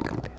мальчиком.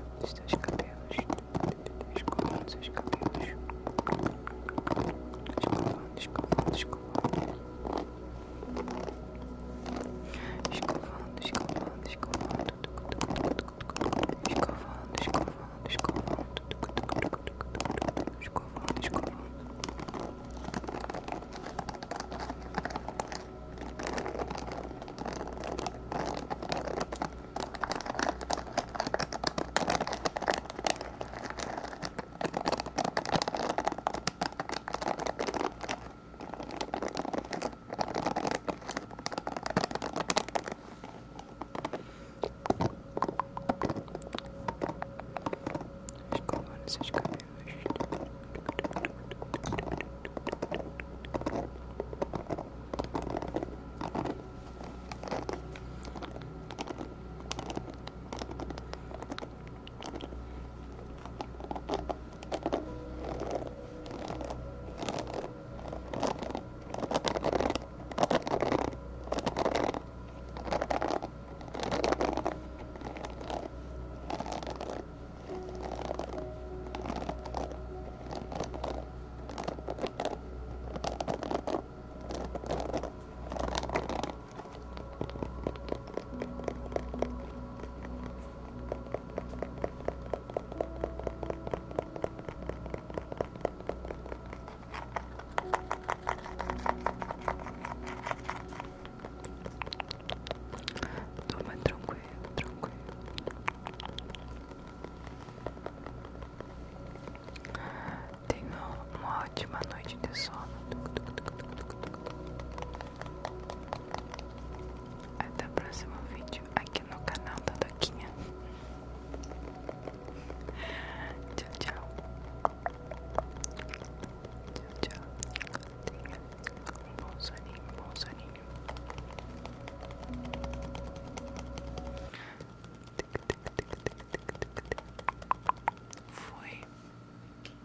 This song.